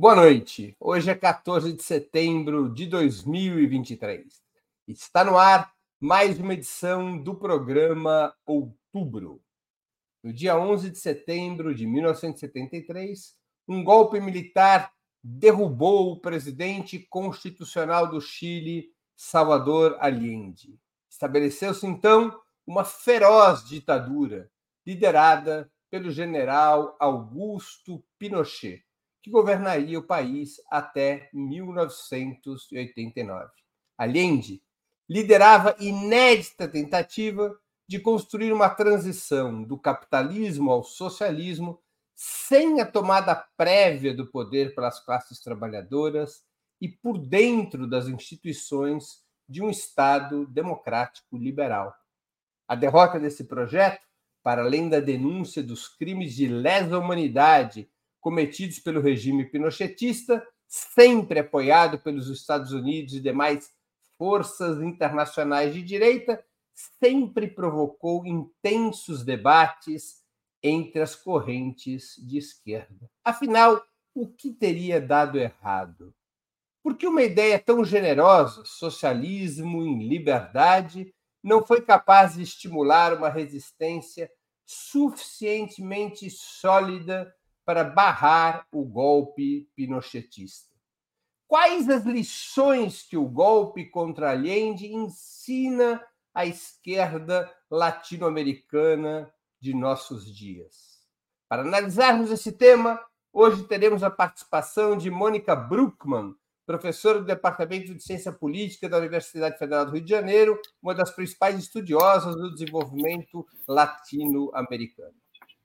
Boa noite. Hoje é 14 de setembro de 2023. Está no ar mais uma edição do programa Outubro. No dia 11 de setembro de 1973, um golpe militar derrubou o presidente constitucional do Chile, Salvador Allende. Estabeleceu-se então uma feroz ditadura liderada pelo general Augusto Pinochet que governaria o país até 1989. Allende liderava inédita tentativa de construir uma transição do capitalismo ao socialismo sem a tomada prévia do poder pelas classes trabalhadoras e por dentro das instituições de um Estado democrático liberal. A derrota desse projeto, para além da denúncia dos crimes de lesa humanidade cometidos pelo regime pinochetista, sempre apoiado pelos Estados Unidos e demais forças internacionais de direita, sempre provocou intensos debates entre as correntes de esquerda. Afinal, o que teria dado errado? Porque uma ideia tão generosa, socialismo em liberdade, não foi capaz de estimular uma resistência suficientemente sólida para barrar o golpe pinochetista. Quais as lições que o golpe contra Allende ensina à esquerda latino-americana de nossos dias? Para analisarmos esse tema, hoje teremos a participação de Mônica Bruckmann, professora do Departamento de Ciência Política da Universidade Federal do Rio de Janeiro, uma das principais estudiosas do desenvolvimento latino-americano.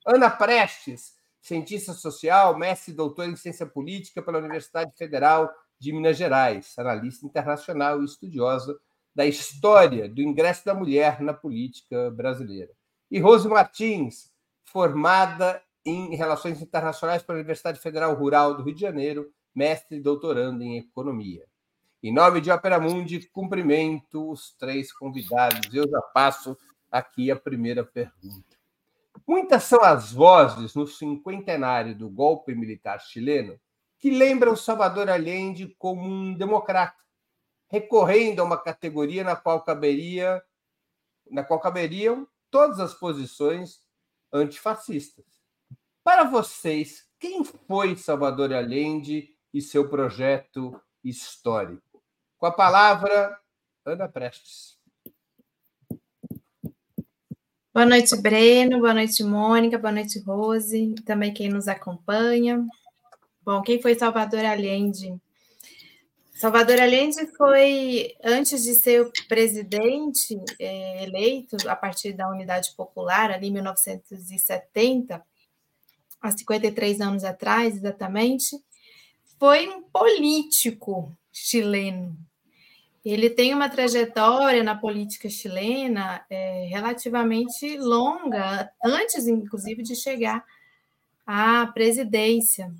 Ana Prestes, cientista social, mestre e doutor em ciência política pela Universidade Federal de Minas Gerais, analista internacional e estudiosa da história do ingresso da mulher na política brasileira. E Rose Martins, formada em Relações Internacionais pela Universidade Federal Rural do Rio de Janeiro, mestre e doutorando em Economia. Em nome de Opera Mundi, cumprimento os três convidados. Eu já passo aqui a primeira pergunta. Muitas são as vozes no cinquentenário do golpe militar chileno que lembram Salvador Allende como um democrata, recorrendo a uma categoria na qual caberia na qual caberiam todas as posições antifascistas. Para vocês, quem foi Salvador Allende e seu projeto histórico? Com a palavra, Ana Prestes. Boa noite, Breno. Boa noite, Mônica. Boa noite, Rose. Também quem nos acompanha. Bom, quem foi Salvador Allende? Salvador Allende foi, antes de ser o presidente é, eleito a partir da Unidade Popular, ali em 1970, há 53 anos atrás, exatamente, foi um político chileno, ele tem uma trajetória na política chilena é, relativamente longa, antes, inclusive, de chegar à presidência,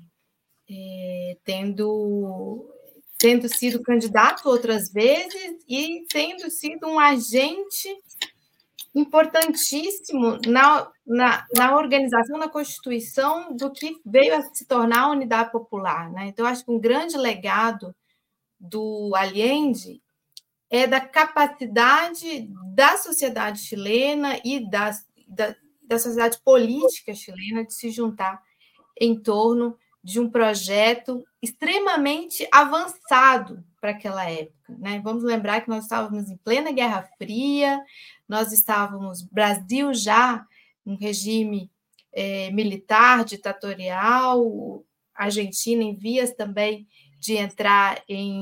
é, tendo, tendo sido candidato outras vezes e tendo sido um agente importantíssimo na, na, na, organização, na constituição do que veio a se tornar a Unidade Popular. Né? Então, acho que um grande legado do Allende é da capacidade da sociedade chilena e da, da, da sociedade política chilena de se juntar em torno de um projeto extremamente avançado para aquela época. Né? Vamos lembrar que nós estávamos em plena Guerra Fria, nós estávamos, Brasil já, um regime é, militar, ditatorial, Argentina em vias também de entrar em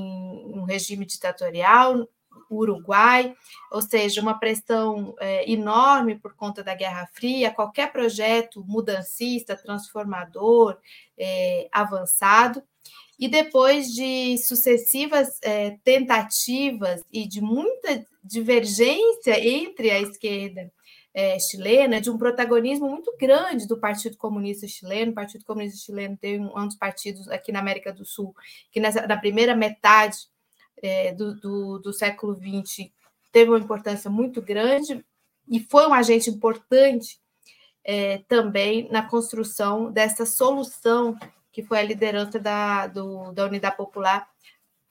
um regime ditatorial, Uruguai, ou seja, uma pressão é, enorme por conta da Guerra Fria, qualquer projeto mudancista, transformador, é, avançado. E depois de sucessivas é, tentativas e de muita divergência entre a esquerda é, chilena, de um protagonismo muito grande do Partido Comunista Chileno. O Partido Comunista Chileno tem um, dos partidos aqui na América do Sul que nessa, na primeira metade é, do, do, do século XX teve uma importância muito grande e foi um agente importante é, também na construção dessa solução que foi a liderança da, do, da Unidade Popular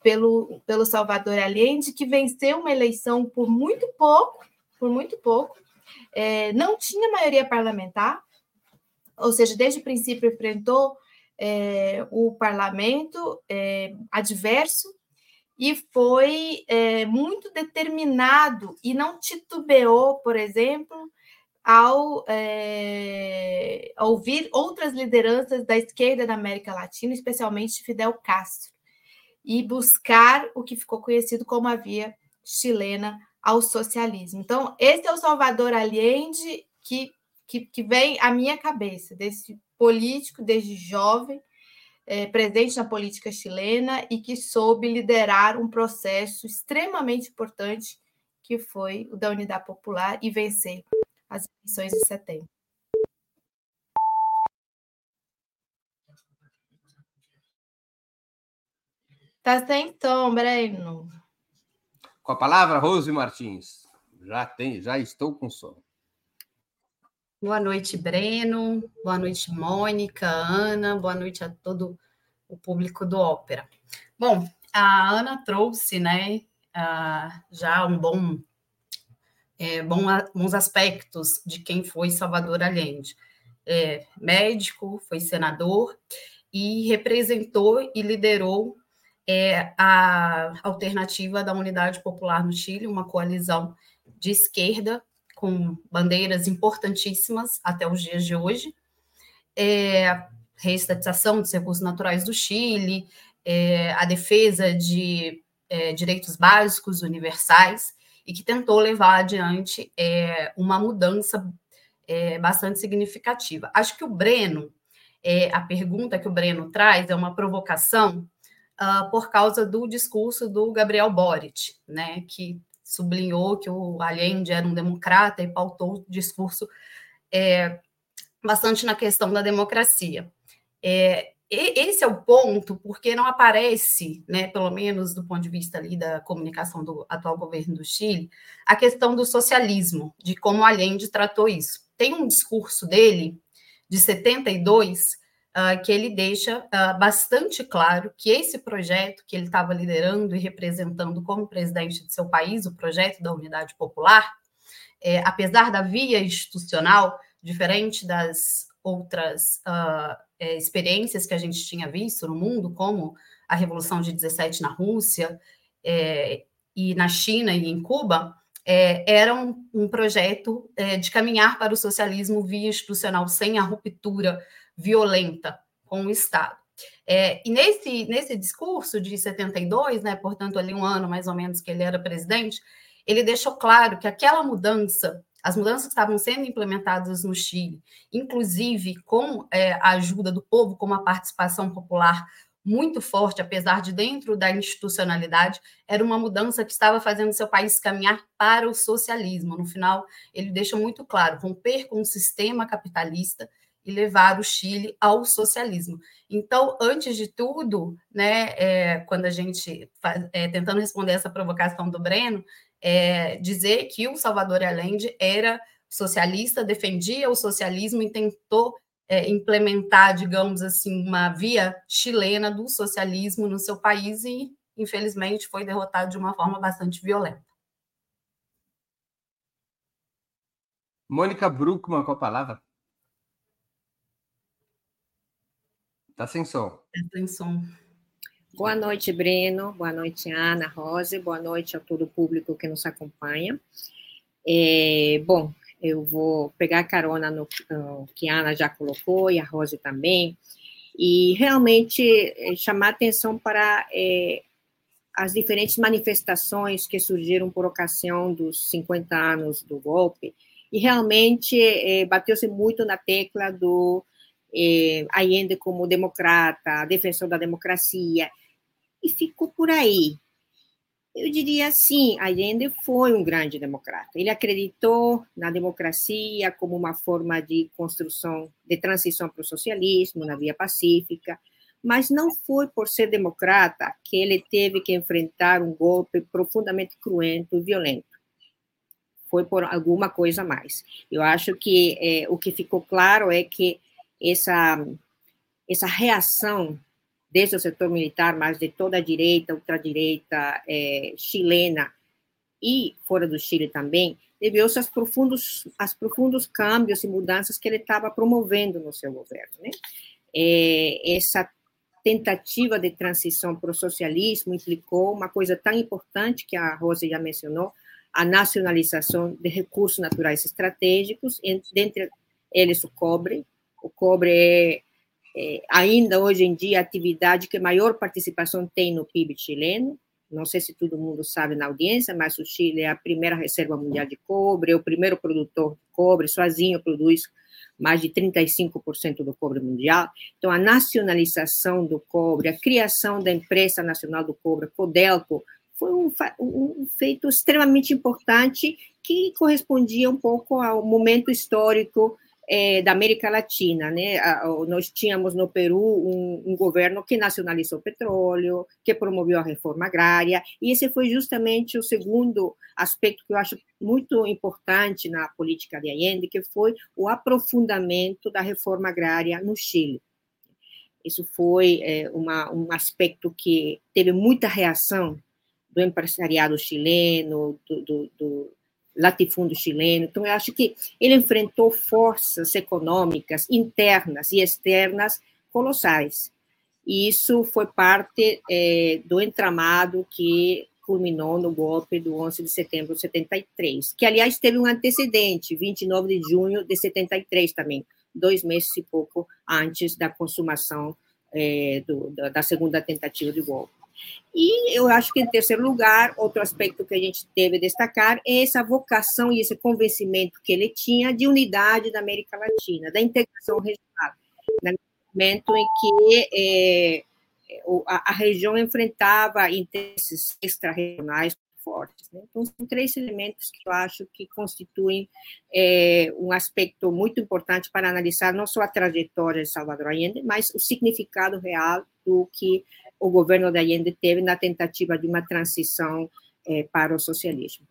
pelo, pelo Salvador Allende, que venceu uma eleição por muito pouco, por muito pouco, é, não tinha maioria parlamentar, ou seja, desde o princípio enfrentou é, o parlamento é, adverso e foi é, muito determinado e não titubeou, por exemplo, ao é, ouvir outras lideranças da esquerda da América Latina, especialmente Fidel Castro, e buscar o que ficou conhecido como a via chilena ao socialismo. Então, esse é o Salvador Allende que, que, que vem à minha cabeça, desse político desde jovem, é, presente na política chilena e que soube liderar um processo extremamente importante que foi o da Unidade Popular e vencer as eleições de setembro. Tá sem tom, Breno. Com a palavra, Rose Martins. Já tem, já estou com sono. Boa noite, Breno. Boa noite, Mônica, Ana. Boa noite a todo o público do Ópera. Bom, a Ana trouxe, né, já um bom, é, bom, bons aspectos de quem foi Salvador Allende. É, médico, foi senador e representou e liderou é, a alternativa da Unidade Popular no Chile, uma coalizão de esquerda com bandeiras importantíssimas até os dias de hoje. É, reestatização dos recursos naturais do Chile, é, a defesa de é, direitos básicos universais, e que tentou levar adiante é, uma mudança é, bastante significativa. Acho que o Breno, é, a pergunta que o Breno traz é uma provocação uh, por causa do discurso do Gabriel Boric, né, que sublinhou que o Allende era um democrata e pautou o discurso é, bastante na questão da democracia. É, esse é o ponto, porque não aparece, né, pelo menos do ponto de vista ali da comunicação do atual governo do Chile, a questão do socialismo, de como Allende tratou isso. Tem um discurso dele, de 72, uh, que ele deixa uh, bastante claro que esse projeto que ele estava liderando e representando como presidente de seu país, o projeto da Unidade Popular, é, apesar da via institucional, diferente das outras uh, é, experiências que a gente tinha visto no mundo, como a Revolução de 17 na Rússia é, e na China e em Cuba, é, era um, um projeto é, de caminhar para o socialismo via institucional, sem a ruptura violenta com o Estado. É, e nesse, nesse discurso de 72, né, portanto, ali um ano mais ou menos que ele era presidente, ele deixou claro que aquela mudança, as mudanças que estavam sendo implementadas no Chile, inclusive com é, a ajuda do povo, com uma participação popular muito forte, apesar de dentro da institucionalidade, era uma mudança que estava fazendo seu país caminhar para o socialismo. No final, ele deixa muito claro: romper com o sistema capitalista e levar o Chile ao socialismo. Então, antes de tudo, né, é, quando a gente faz, é, tentando responder essa provocação do Breno, é, dizer que o Salvador Allende era socialista, defendia o socialismo e tentou é, implementar, digamos assim, uma via chilena do socialismo no seu país e, infelizmente, foi derrotado de uma forma bastante violenta. Mônica Bruckmann com a palavra. Está sem som. Está sem som. Boa noite, Breno. Boa noite, Ana, Rose. Boa noite a todo o público que nos acompanha. É, bom, eu vou pegar carona no, no, que a Ana já colocou e a Rose também, e realmente é, chamar atenção para é, as diferentes manifestações que surgiram por ocasião dos 50 anos do golpe, e realmente é, bateu-se muito na tecla do eh, Allende como democrata, defensor da democracia, e ficou por aí. Eu diria assim, Allende foi um grande democrata. Ele acreditou na democracia como uma forma de construção, de transição para o socialismo, na via pacífica, mas não foi por ser democrata que ele teve que enfrentar um golpe profundamente cruento e violento. Foi por alguma coisa mais. Eu acho que é, o que ficou claro é que essa essa reação desde o setor militar, mas de toda a direita, ultradireita é, chilena e fora do Chile também, deveu-se aos profundos, aos profundos câmbios e mudanças que ele estava promovendo no seu governo. Né? É, essa tentativa de transição para o socialismo implicou uma coisa tão importante que a Rosa já mencionou, a nacionalização de recursos naturais estratégicos, dentre eles o cobre. O cobre é, é, ainda hoje em dia a atividade que maior participação tem no PIB chileno. Não sei se todo mundo sabe na audiência, mas o Chile é a primeira reserva mundial de cobre, é o primeiro produtor de cobre, sozinho produz mais de 35% do cobre mundial. Então, a nacionalização do cobre, a criação da empresa nacional do cobre, Codelco, foi um, um feito extremamente importante que correspondia um pouco ao momento histórico é, da América Latina, né? Nós tínhamos no Peru um, um, governo que nacionalizou o petróleo, que promoveu a reforma agrária, e esse foi justamente o segundo aspecto que eu acho muito importante na política de Allende, que foi o aprofundamento da reforma agrária no Chile. Isso foi é, uma, um aspecto que teve muita reação do empresariado chileno, do, do, do latifúndio chileno. Então, eu acho que ele enfrentou forças econômicas internas e externas colossais. E isso foi parte é, do entramado que culminou no golpe do 11 de setembro de 73, que, aliás, teve um antecedente, 29 de junho de 73 também, dois meses e pouco antes da consumação é, do, da segunda tentativa de golpe. E eu acho que, em terceiro lugar, outro aspecto que a gente deve destacar é essa vocação e esse convencimento que ele tinha de unidade da América Latina, da integração regional. No momento em que é, a, a, região enfrentava interesses extra-regionais fortes. Né? Então, são três elementos que eu acho que constituem é, um aspecto muito importante para analisar não só a trajetória de Salvador Allende, mas o significado real do que o governo de Allende teve na tentativa de uma transição eh, para o socialismo.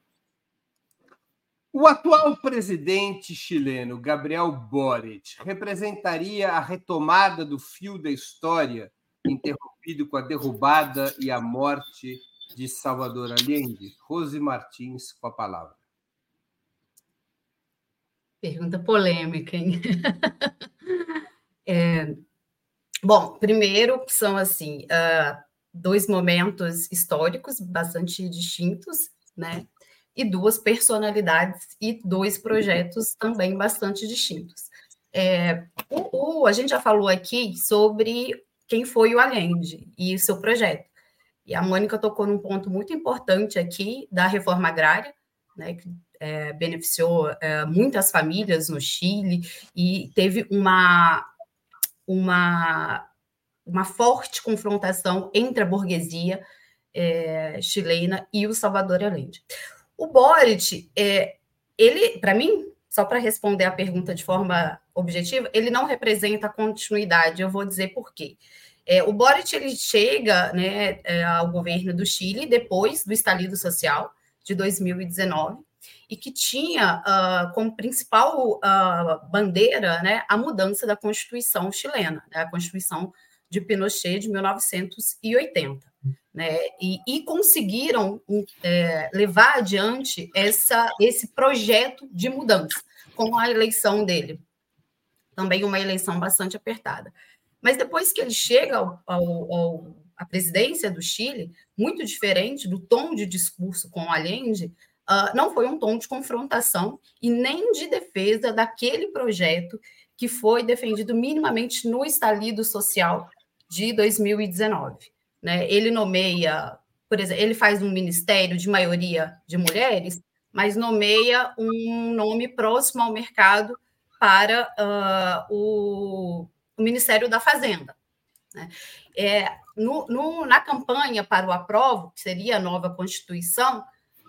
O atual presidente chileno, Gabriel Boric, representaria a retomada do fio da história interrompido com a derrubada e a morte de Salvador Allende? Rose Martins, com a palavra. Pergunta polêmica, hein? é, Bom, primeiro são assim uh, dois momentos históricos bastante distintos, né? E duas personalidades e dois projetos também bastante distintos. É, o, o, a gente já falou aqui sobre quem foi o Allende e o seu projeto. E a Mônica tocou num ponto muito importante aqui da reforma agrária, né, que é, beneficiou é, muitas famílias no Chile e teve uma, uma, uma forte confrontação entre a burguesia é, chilena e o Salvador Allende. O Boric, é, ele, para mim, só para responder a pergunta de forma objetiva, ele não representa continuidade. Eu vou dizer por quê. É, o Boric ele chega né, é, ao governo do Chile depois do estalido social de 2019 e que tinha uh, como principal uh, bandeira né, a mudança da Constituição chilena, né, a Constituição de Pinochet de 1980. Né, e, e conseguiram é, levar adiante essa, esse projeto de mudança com a eleição dele. Também uma eleição bastante apertada. Mas depois que ele chega ao, ao, ao, à presidência do Chile, muito diferente do tom de discurso com Allende, uh, não foi um tom de confrontação e nem de defesa daquele projeto que foi defendido minimamente no estalido social de 2019. Né? Ele nomeia, por exemplo, ele faz um ministério de maioria de mulheres, mas nomeia um nome próximo ao mercado para uh, o, o, Ministério da Fazenda. Né? É, no, no, na campanha para o aprovo, que seria a nova Constituição,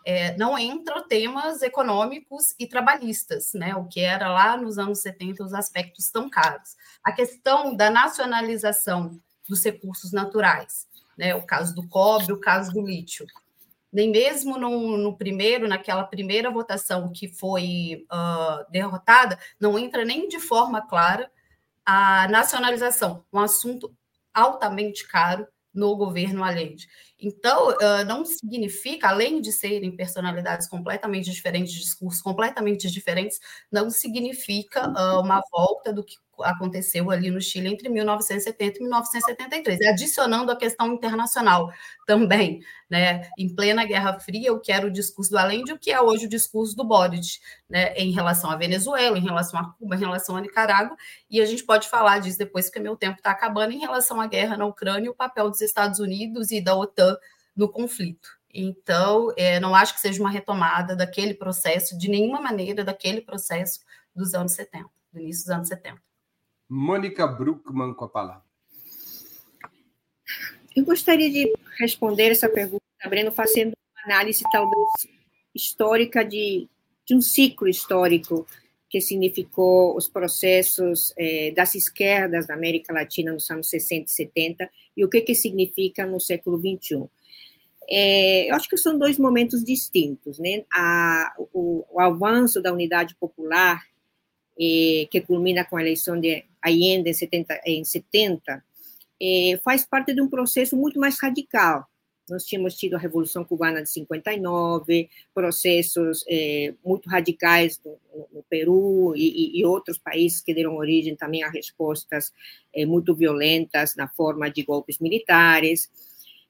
é, não entram temas econômicos e trabalhistas, né? o que era lá nos anos 70 os aspectos tão caros. A questão da nacionalização dos recursos naturais, né? o caso do cobre, o caso do lítio. Nem mesmo no, no primeiro, naquela primeira votação que foi uh, derrotada, não entra nem de forma clara a nacionalização, um assunto altamente caro no governo Allende. Então, não significa, além de serem personalidades completamente diferentes, discursos completamente diferentes, não significa uma volta do que aconteceu ali no Chile entre 1970 e 1973, adicionando a questão internacional também, né? Em plena Guerra Fria, o que era o discurso do Allende, o que é hoje o discurso do Boric, né? Em relação à Venezuela, em relação a Cuba, em relação a Nicarágua, e a gente pode falar disso depois que meu tempo está acabando, em relação à guerra na Ucrânia, o papel dos Estados Unidos e da OTAN no conflito. Então, é, não acho que seja uma retomada daquele processo, de nenhuma maneira, daquele processo dos anos 70, do início dos anos 70. Mônica Bruckmann com a palavra. Eu gostaria de responder essa pergunta, Breno, fazendo uma análise talvez histórica de, de um ciclo histórico que significou os processos eh, das esquerdas da América Latina nos anos 60 e 70 e o que, que significa no século 21. É, eu acho que são dois momentos distintos, né? A, o, o avanço da unidade popular eh, que culmina com a eleição de Allende em 70, em 70 eh, faz parte de um processo muito mais radical. Nós tínhamos tido a Revolução Cubana de 59, processos eh, muito radicais no, no Peru e, e, outros países que deram origem também a respostas eh, muito violentas na forma de golpes militares.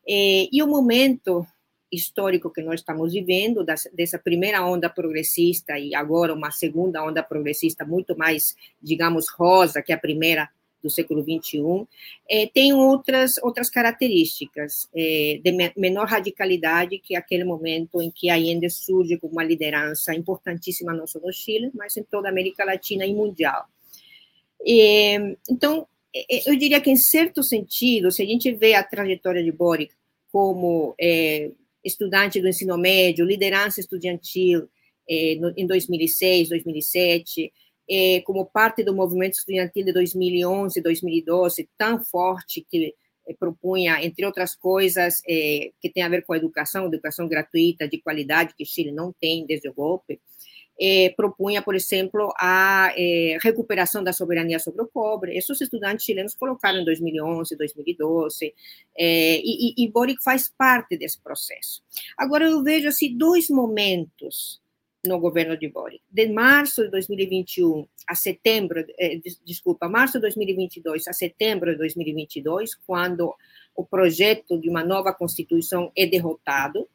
Eh, e o momento histórico que nós estamos vivendo, dessa primeira onda progressista e agora uma segunda onda progressista muito mais, digamos, rosa que a primeira do século XXI, é, tem outras, outras características é, de menor radicalidade que aquele momento em que a Allende surge como uma liderança importantíssima não só no Chile, mas em toda a América Latina e mundial. Então, eu diria que, em certo sentido, se a gente vê a trajetória de Boric como é, estudante do ensino médio, liderança estudantil eh, no, em 2006, 2007, eh, como parte do movimento estudantil de 2011, 2012, tão forte que eh, propunha, entre outras coisas, que tem a ver com a educação, educação gratuita, de qualidade, que Chile não tem desde o golpe, eh, propunha, por exemplo, a eh, recuperação da soberania sobre o cobre. Esses estudantes chilenos colocaram em 2011, 2012, eh, e, e, Boric faz parte desse processo. Agora, eu vejo assim, dois momentos no governo de Boric. De março de 2021 a setembro, eh, desculpa, março de 2022 a setembro de 2022, quando o projeto de uma nova Constituição é derrotado,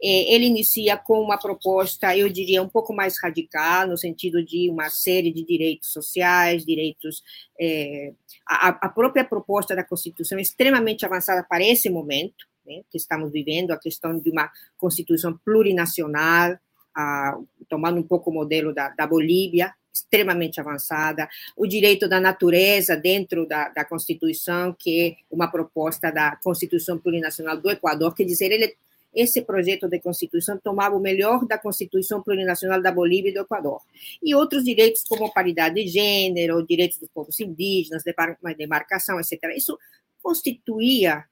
ele inicia com uma proposta, eu diria, um pouco mais radical, no sentido de uma série de direitos sociais, direitos. É, a, a, própria proposta da Constituição é extremamente avançada para esse momento, né, que estamos vivendo, a questão de uma Constituição plurinacional, a, tomando um pouco o modelo da, da Bolívia, extremamente avançada, o direito da natureza dentro da, da Constituição, que é uma proposta da Constituição Plurinacional do Equador, quer dizer, ele esse projeto de Constituição tomava o melhor da Constituição Plurinacional da Bolívia e do Equador. E outros direitos, como paridade de gênero, direitos dos povos indígenas, demarcação, etc. Isso constituía,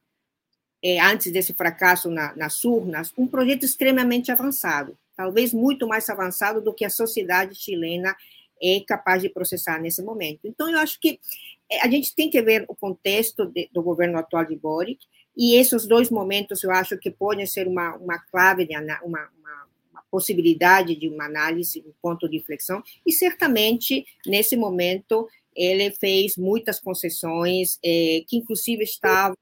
eh, antes desse fracasso na, nas urnas, um projeto extremamente avançado, talvez muito mais avançado do que a sociedade chilena é capaz de processar nesse momento. Então, eu acho que eh, a gente tem que ver o contexto de, do governo atual de Boric, e esses dois momentos eu acho que podem ser uma, uma clave, de, uma, uma, uma possibilidade de uma análise, um ponto de inflexão, e certamente, nesse momento, ele fez muitas concessões, eh, que inclusive estavam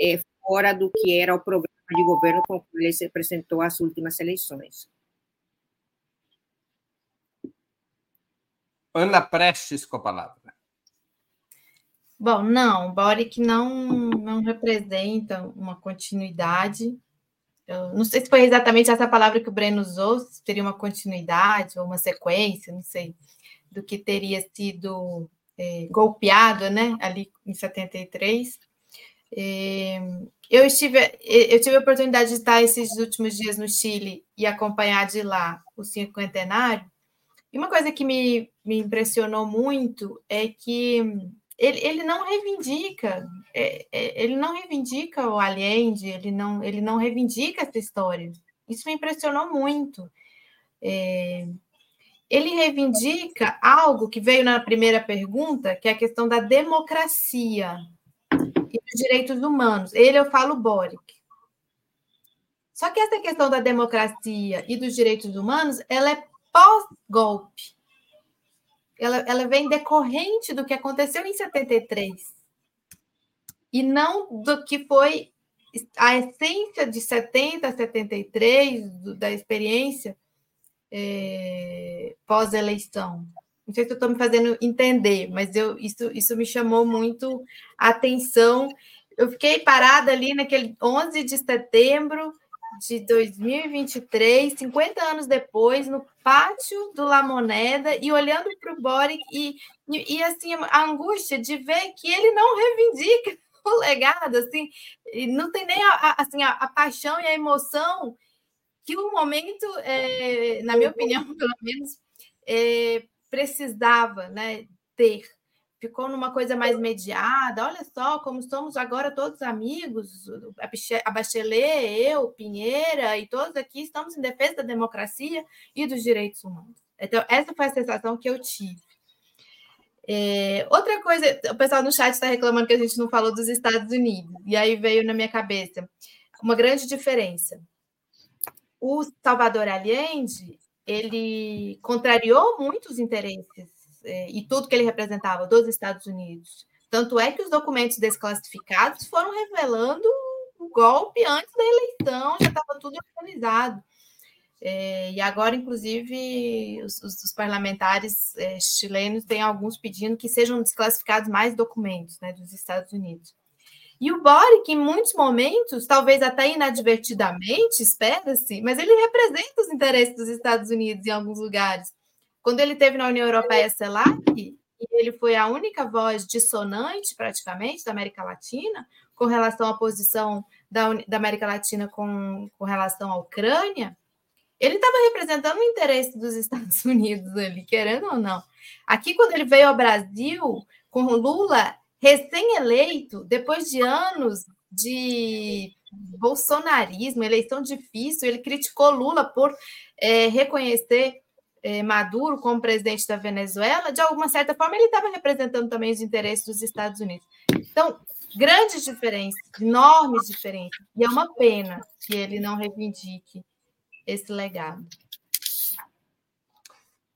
eh, fora do que era o programa de governo com que ele se apresentou às últimas eleições. Ana Prestes com a palavra. Bom, não, Boric não, não representa uma continuidade. Eu não sei se foi exatamente essa palavra que o Breno usou, se teria uma continuidade ou uma sequência, não sei, do que teria sido é, golpeado né, ali em 73. É, eu, estive, eu tive a oportunidade de estar esses últimos dias no Chile e acompanhar de lá o cinquentenário. E uma coisa que me, me impressionou muito é que ele, ele não reivindica, é, é, ele não reivindica o Allende, ele não, ele não reivindica essa história. Isso me impressionou muito. É, ele reivindica algo que veio na primeira pergunta, que é a questão da democracia e dos direitos humanos. Ele eu falo Boric. Só que essa questão da democracia e dos direitos humanos, ela é pós-golpe. Ela, ela vem decorrente do que aconteceu em 73. E não do que foi a essência de 70 a 73, do, da experiência é, pós-eleição. Não sei se eu estou me fazendo entender, mas eu, isso, isso me chamou muito a atenção. Eu fiquei parada ali naquele 11 de setembro de 2023, 50 anos depois, no pátio do La Moneda e olhando para o Boric e, e, e, assim, a angústia de ver que ele não reivindica o legado, assim, não tem nem a, assim, a, a paixão e a emoção que o momento, é, na minha opinião, pelo menos, é, precisava né, ter. Ficou numa coisa mais mediada. Olha só como somos agora todos amigos. A Bachelet, eu, Pinheira e todos aqui estamos em defesa da democracia e dos direitos humanos. Então, essa foi a sensação que eu tive. É, outra coisa, o pessoal no chat está reclamando que a gente não falou dos Estados Unidos, e aí veio na minha cabeça uma grande diferença o Salvador Allende ele contrariou muitos interesses é, e tudo que ele representava dos Estados Unidos. Tanto é que os documentos desclassificados foram revelando o golpe antes da eleição, já estava tudo organizado. É, e agora, inclusive, os, os, os parlamentares é, chilenos têm alguns pedindo que sejam desclassificados mais documentos né, dos Estados Unidos. E o Boric, em muitos momentos, talvez até inadvertidamente, espera-se, mas ele representa os interesses dos Estados Unidos em alguns lugares. Quando ele teve na União Europeia CELAC, ele foi a única voz dissonante, praticamente, da América Latina, com relação à posição da, da América Latina com, com relação à Ucrânia, ele estava representando o interesse dos Estados Unidos ali, querendo ou não. Aqui, quando ele veio ao Brasil, com Lula, recém-eleito, depois de anos de bolsonarismo, eleição difícil, ele criticou Lula por é, reconhecer Maduro como presidente da Venezuela, de alguma certa forma ele estava representando também os interesses dos Estados Unidos. Então, grandes diferenças, enormes diferenças, e é uma pena que ele não reivindique esse legado.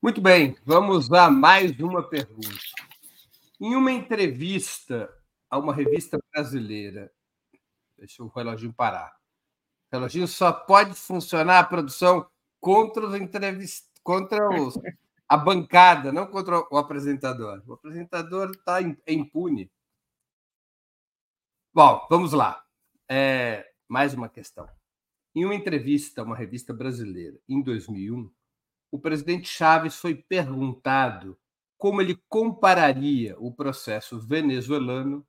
Muito bem, vamos a mais uma pergunta. Em uma entrevista a uma revista brasileira, deixa o reloginho parar. O reloginho só pode funcionar a produção contra os entrevistados, contra os, a bancada, não contra o apresentador. O apresentador está impune. Bom, vamos lá. É, mais uma questão. Em uma entrevista a uma revista brasileira, em 2001, o presidente Chaves foi perguntado como ele compararia o processo venezuelano,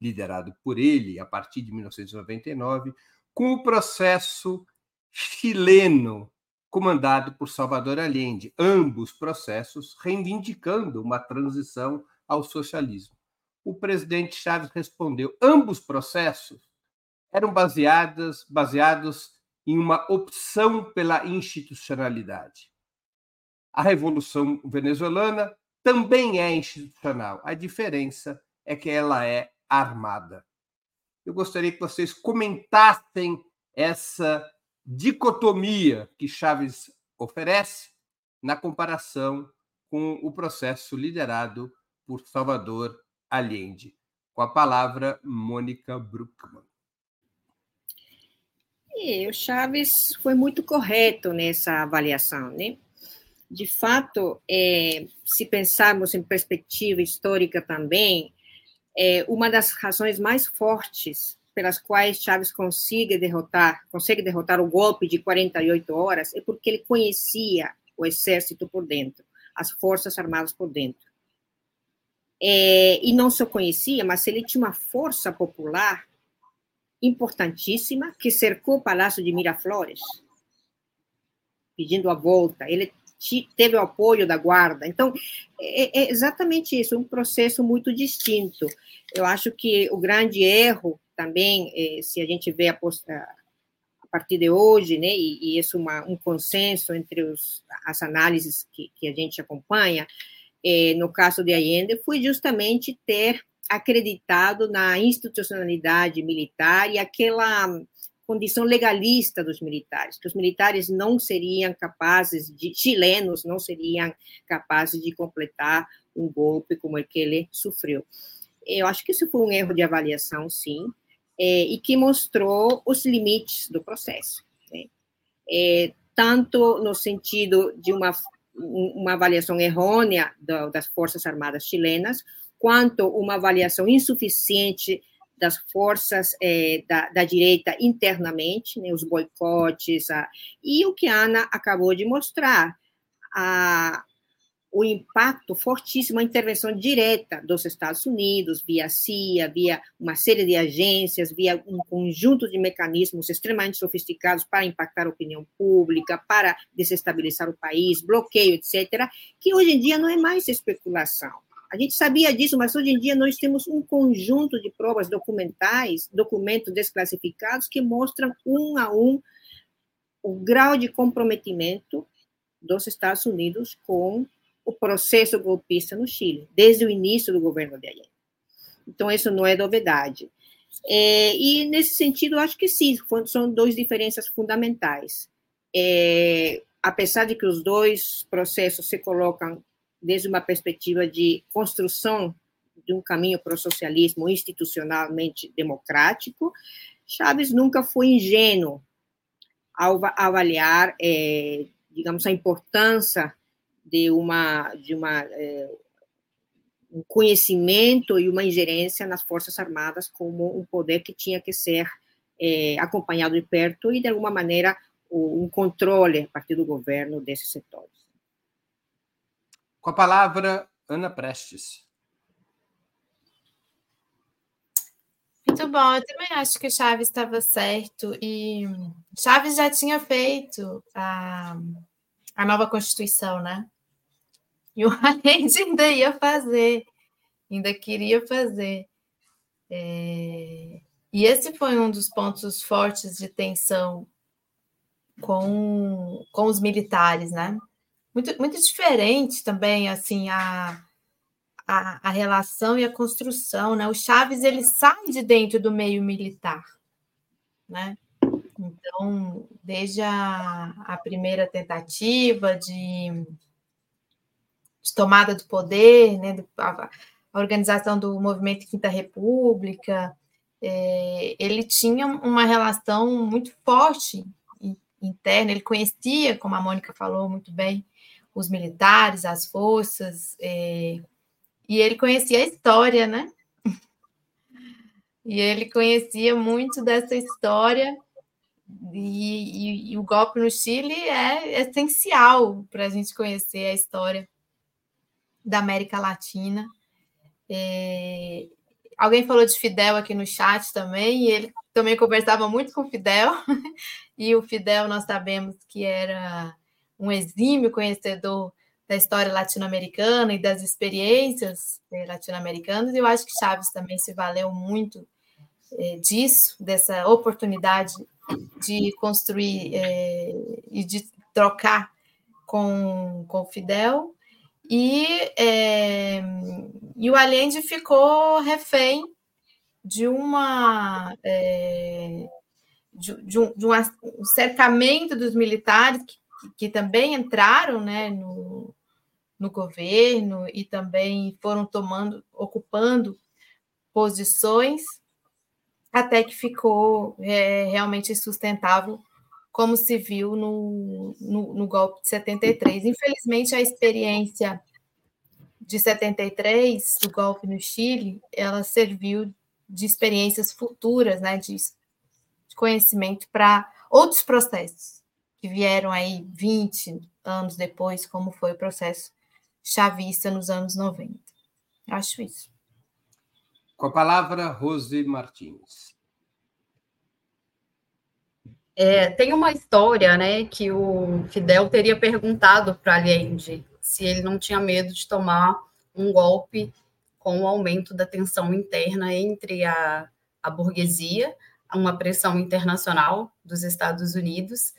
liderado por ele a partir de 1999, com o processo chileno, comandado por Salvador Allende, ambos processos reivindicando uma transição ao socialismo. O presidente Chaves respondeu: ambos processos eram baseados, baseados em uma opção pela institucionalidade. A Revolução Venezuelana também é institucional. A diferença é que ela é armada. Eu gostaria que vocês comentassem essa dicotomia que Chaves oferece na comparação com o processo liderado por Salvador Allende. Com a palavra, Mônica Bruckmann. E o Chaves foi muito correto nessa avaliação, né? de fato, é, se pensarmos em perspectiva histórica também, é, uma das razões mais fortes pelas quais Chaves consegue derrotar, consegue derrotar o golpe de 48 horas é porque ele conhecia o exército por dentro, as forças armadas por dentro. É, e não só conhecia, mas ele tinha uma força popular importantíssima que cercou o Palácio de Miraflores, pedindo a volta. Ele teve o apoio da guarda. Então, é, é exatamente isso, um processo muito distinto. Eu acho que o grande erro também, é, se a gente vê a, a partir de hoje, né, e, e isso é um consenso entre os, as análises que, que a gente acompanha, é, no caso de Allende, foi justamente ter acreditado na institucionalidade militar e aquela condição legalista dos militares, que os militares não seriam capazes de, chilenos não seriam capazes de completar um golpe como o que ele sofreu. Eu acho que isso foi um erro de avaliação, sim, é, e que mostrou os limites do processo. Né? É, tanto no sentido de uma, uma avaliação errônea das Forças Armadas chilenas, quanto uma avaliação insuficiente das forças é, da, da, direita internamente, né, os boicotes, a, e o que a Ana acabou de mostrar, a, o impacto fortíssimo, a intervenção direta dos Estados Unidos, via CIA, via uma série de agências, via um conjunto de mecanismos extremamente sofisticados para impactar a opinião pública, para desestabilizar o país, bloqueio, etc., que hoje em dia não é mais especulação. A gente sabia disso, mas hoje em dia nós temos um conjunto de provas documentais, documentos desclassificados, que mostram um a um o grau de comprometimento dos Estados Unidos com o processo golpista no Chile, desde o início do governo de Allende. Então, isso não é novidade. É, e, nesse sentido, acho que sim, são duas diferenças fundamentais. É, apesar de que os dois processos se colocam desde uma perspectiva de construção de um caminho para o socialismo institucionalmente democrático, Chaves nunca foi ingênuo ao avaliar, é, digamos, a importância de uma de uma é, um conhecimento e uma ingerência nas forças armadas como um poder que tinha que ser é, acompanhado de perto e de alguma maneira um controle a partir do governo desses setores. Com a palavra Ana Prestes. Muito bom, eu também acho que o Chaves estava certo e Chaves já tinha feito a, a nova Constituição, né? E o Allende ainda ia fazer, ainda queria fazer. É... E esse foi um dos pontos fortes de tensão com, com os militares, né? Muito, muito diferente também, assim, a, a, a relação e a construção, né? O Chaves, ele sai de dentro do meio militar, né? Então, desde a, a primeira tentativa de de tomada do poder, né, a, organização do movimento Quinta República, é, ele tinha uma relação muito forte interna, ele conhecia, como a Mônica falou muito bem, os militares, as forças, é, e ele conhecia a história, né? E ele conhecia muito dessa história, e, e, e o golpe no Chile é essencial para a gente conhecer a história da América Latina. É... Alguém falou de Fidel aqui no chat também, e ele também conversava muito com o Fidel, e o Fidel nós sabemos que era um exímio conhecedor da história latino-americana e das experiências é, latino-americanas, e eu acho que Chaves também se valeu muito é, disso, dessa oportunidade de construir é, e de trocar com, com Fidel, e, é, e o Allende ficou refém de uma é, de, de, um, de, um, cercamento dos militares que, que também entraram né, no, no governo e também foram tomando, ocupando posições até que ficou é, realmente sustentável como se viu no, no, no, golpe de 73. Infelizmente, a experiência de 73, do golpe no Chile, ela serviu de experiências futuras, né, de, de conhecimento para outros processos que vieram aí 20 anos depois, como foi o processo chavista nos anos 90. Acho isso. Com a palavra, Rose Martins. É, tem uma história, né, que o Fidel teria perguntado para Allende se ele não tinha medo de tomar um golpe com o aumento da tensão interna entre a, a burguesia, uma pressão internacional dos Estados Unidos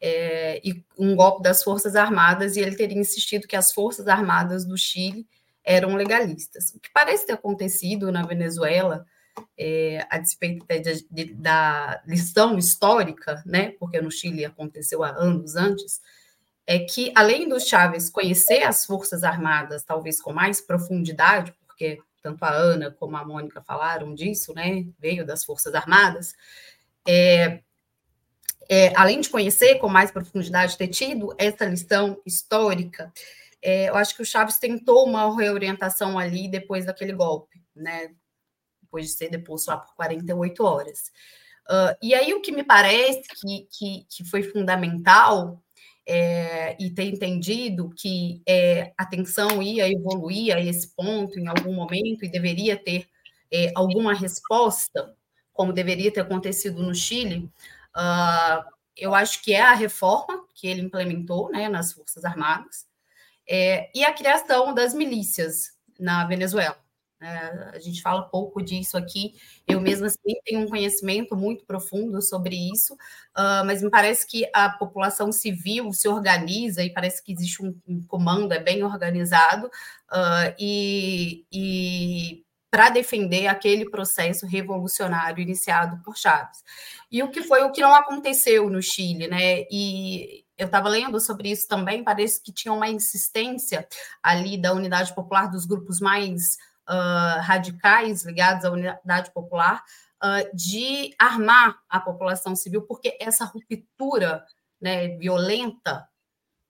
é, e um golpe das Forças Armadas, e ele teria insistido que as Forças Armadas do Chile eram legalistas. O que parece ter acontecido na Venezuela, é, a despeito de, de, da lição histórica, né, porque no Chile aconteceu há anos antes, é que, além do Chávez conhecer as Forças Armadas, talvez com mais profundidade, porque tanto a Ana como a Mônica falaram disso, né, veio das Forças Armadas, é, é, além de conhecer com mais profundidade, ter tido essa lição histórica, é, eu acho que o Chaves tentou uma reorientação ali depois daquele golpe, né? Depois de ser deposto lá por 48 horas. Uh, e aí o que me parece que, que, que foi fundamental é, e ter entendido que é, a tensão ia evoluir a esse ponto em algum momento e deveria ter é, alguma resposta, como deveria ter acontecido no Chile, Uh, eu acho que é a reforma que ele implementou né, nas Forças Armadas é, e a criação das milícias na Venezuela. É, a gente fala pouco disso aqui, eu mesma assim, tenho um conhecimento muito profundo sobre isso, uh, mas me parece que a população civil se organiza e parece que existe um, um comando, é bem organizado, uh, e, e para defender aquele processo revolucionário iniciado por Chaves. E o que foi o que não aconteceu no Chile, né? E eu estava lendo sobre isso também, parece que tinha uma insistência ali da unidade popular, dos grupos mais uh, radicais ligados à unidade popular, uh, de armar a população civil, porque essa ruptura né, violenta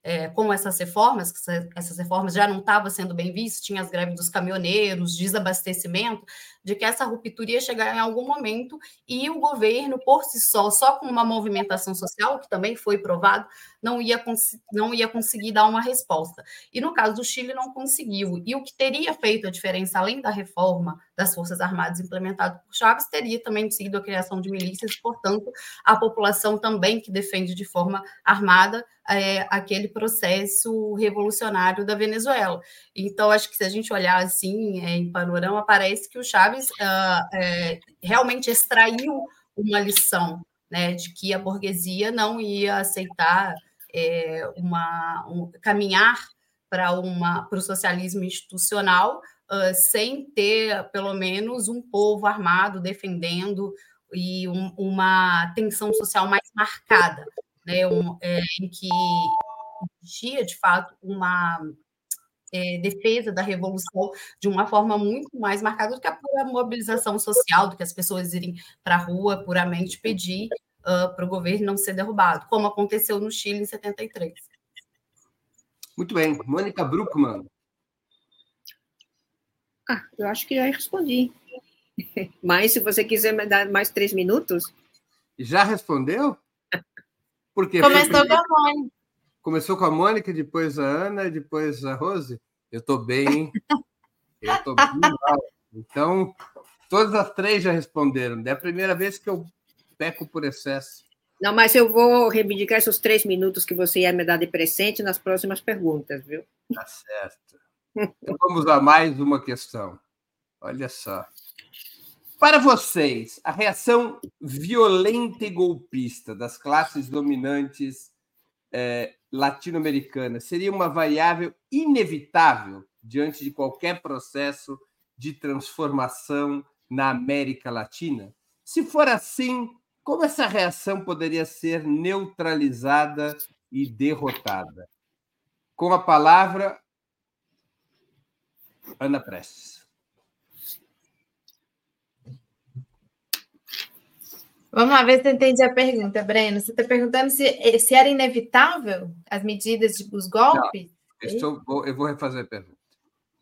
é, com essas reformas, que essas reformas já não estavam sendo bem vistas, tinha as greves dos caminhoneiros, desabastecimento, de que essa ruptura ia chegar em algum momento e o governo, por si só, só com uma movimentação social, que também foi provado, não ia, não ia conseguir dar uma resposta. E no caso do Chile, não conseguiu. E o que teria feito a diferença, além da reforma das Forças Armadas implementada por Chaves, teria também sido a criação de milícias, portanto, a população também que defende de forma armada é, aquele processo revolucionário da Venezuela. Então, acho que se a gente olhar assim, é, em panorama, parece que o Chaves uh, é, realmente extraiu uma lição né, de que a burguesia não ia aceitar é, uma, um, caminhar para o socialismo institucional uh, sem ter, pelo menos, um povo armado defendendo e um, uma tensão social mais marcada né, um, é, em que existia, de fato, uma é, defesa da revolução de uma forma muito mais marcada do que a pura mobilização social, do que as pessoas irem para a rua puramente pedir uh, para o governo não ser derrubado, como aconteceu no Chile em 73. Muito bem. Mônica Bruckmann. Ah, eu acho que já respondi. Mas se você quiser me dar mais três minutos. Já respondeu? Porque Começou com a Mônica. Começou com a Mônica, depois a Ana e depois a Rose. Eu estou bem. Eu estou bem mal. Então, todas as três já responderam. É a primeira vez que eu peco por excesso. Não, mas eu vou reivindicar esses três minutos que você ia me dar de presente nas próximas perguntas, viu? Tá certo. Então, vamos a mais uma questão. Olha só. Para vocês, a reação violenta e golpista das classes dominantes é, latino-americanas seria uma variável inevitável diante de qualquer processo de transformação na América Latina? Se for assim, como essa reação poderia ser neutralizada e derrotada? Com a palavra, Ana Prestes. Vamos lá ver se eu entendi a pergunta, Breno. Você está perguntando se, eh, se era inevitável as medidas, de, os golpes? Não, estou, eu vou refazer a pergunta.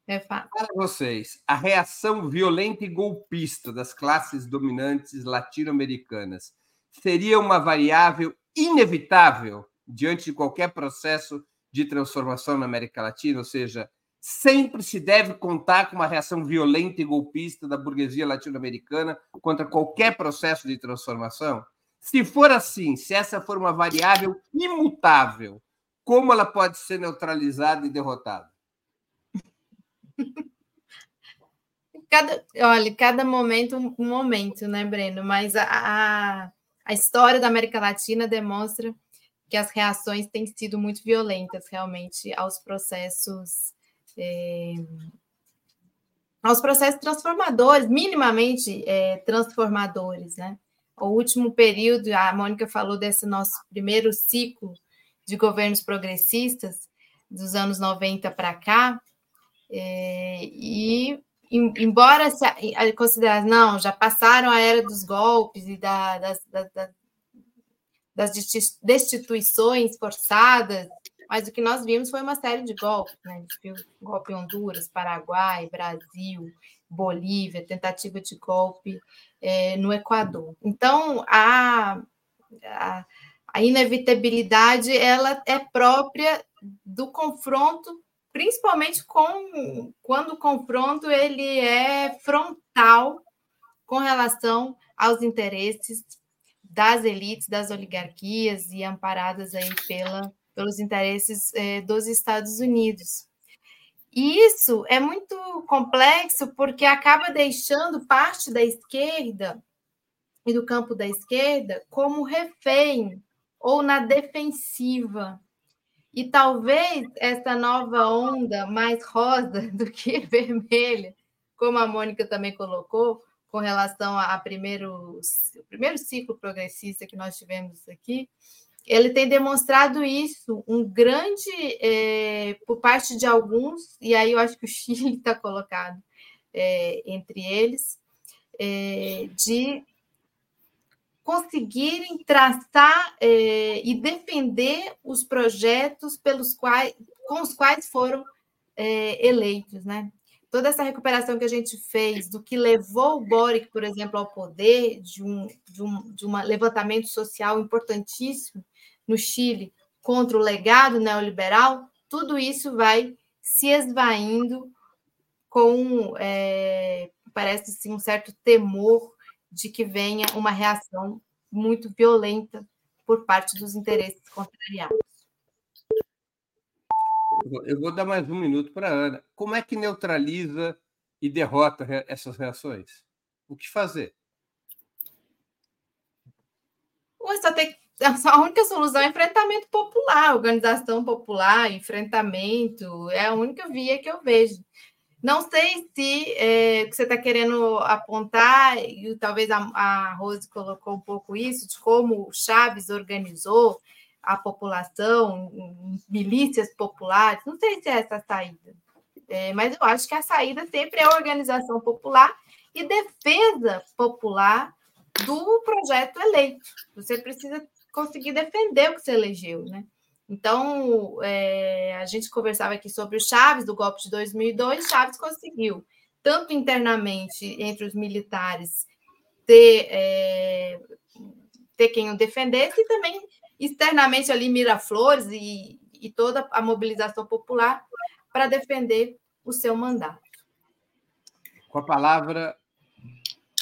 É Para vocês, a reação violenta e golpista das classes dominantes latino-americanas seria uma variável inevitável diante de qualquer processo de transformação na América Latina? Ou seja, sempre se deve contar com uma reação violenta e golpista da burguesia latino-americana contra qualquer processo de transformação? Se for assim, se essa for uma variável imutável, como ela pode ser neutralizada e derrotada? cada, olha, cada momento um momento, né, Breno? Mas a, a, a história da América Latina demonstra que as reações têm sido muito violentas, realmente, aos processos. É, aos processos transformadores, minimamente é, transformadores, né? O último período, a Mônica falou desse nosso primeiro ciclo de governos progressistas, dos anos 90 para cá, é, e embora se considerar, não, já passaram a era dos golpes e da, das, das, das destituições forçadas, mas o que nós vimos foi uma série de golpes, né? A gente viu golpe em Honduras, Paraguai, Brasil, Bolívia, tentativa de golpe é, no Equador. Então, a, a, a inevitabilidade ela é própria do confronto, principalmente com quando o confronto ele é frontal com relação aos interesses das elites, das oligarquias e amparadas aí pela, pelos interesses é, dos Estados Unidos. E isso é muito complexo porque acaba deixando parte da esquerda e do campo da esquerda como refém ou na defensiva. E talvez essa nova onda mais rosa do que vermelha, como a Mônica também colocou, com relação a, primeiro, primeiro ciclo progressista que nós tivemos aqui, ele tem demonstrado isso, um grande, é, por parte de alguns, e aí eu acho que o Chile está colocado é, entre eles, é, de conseguirem traçar é, e defender os projetos pelos quais, com os quais foram é, eleitos, né? Toda essa recuperação que a gente fez do que levou o Boric, por exemplo, ao poder, de um, de um de um levantamento social importantíssimo no Chile contra o legado neoliberal, tudo isso vai se esvaindo com, é, parece-se, um certo temor de que venha uma reação muito violenta por parte dos interesses contrariados. Eu vou dar mais um minuto para a Ana. Como é que neutraliza e derrota essas reações? O que fazer? Só tem, a única solução é enfrentamento popular, organização popular, enfrentamento, é a única via que eu vejo. Não sei se é, você está querendo apontar, e talvez a, a Rose colocou um pouco isso, de como o Chaves organizou a população, milícias populares, não sei se é essa a saída, é, mas eu acho que a saída sempre é organização popular e defesa popular do projeto eleito. Você precisa conseguir defender o que você elegeu, né? Então, é, a gente conversava aqui sobre o Chaves, do golpe de 2002. Chaves conseguiu, tanto internamente entre os militares, ter, é, ter quem o defendesse, e também externamente ali Miraflores e, e toda a mobilização popular para defender o seu mandato. Com a palavra,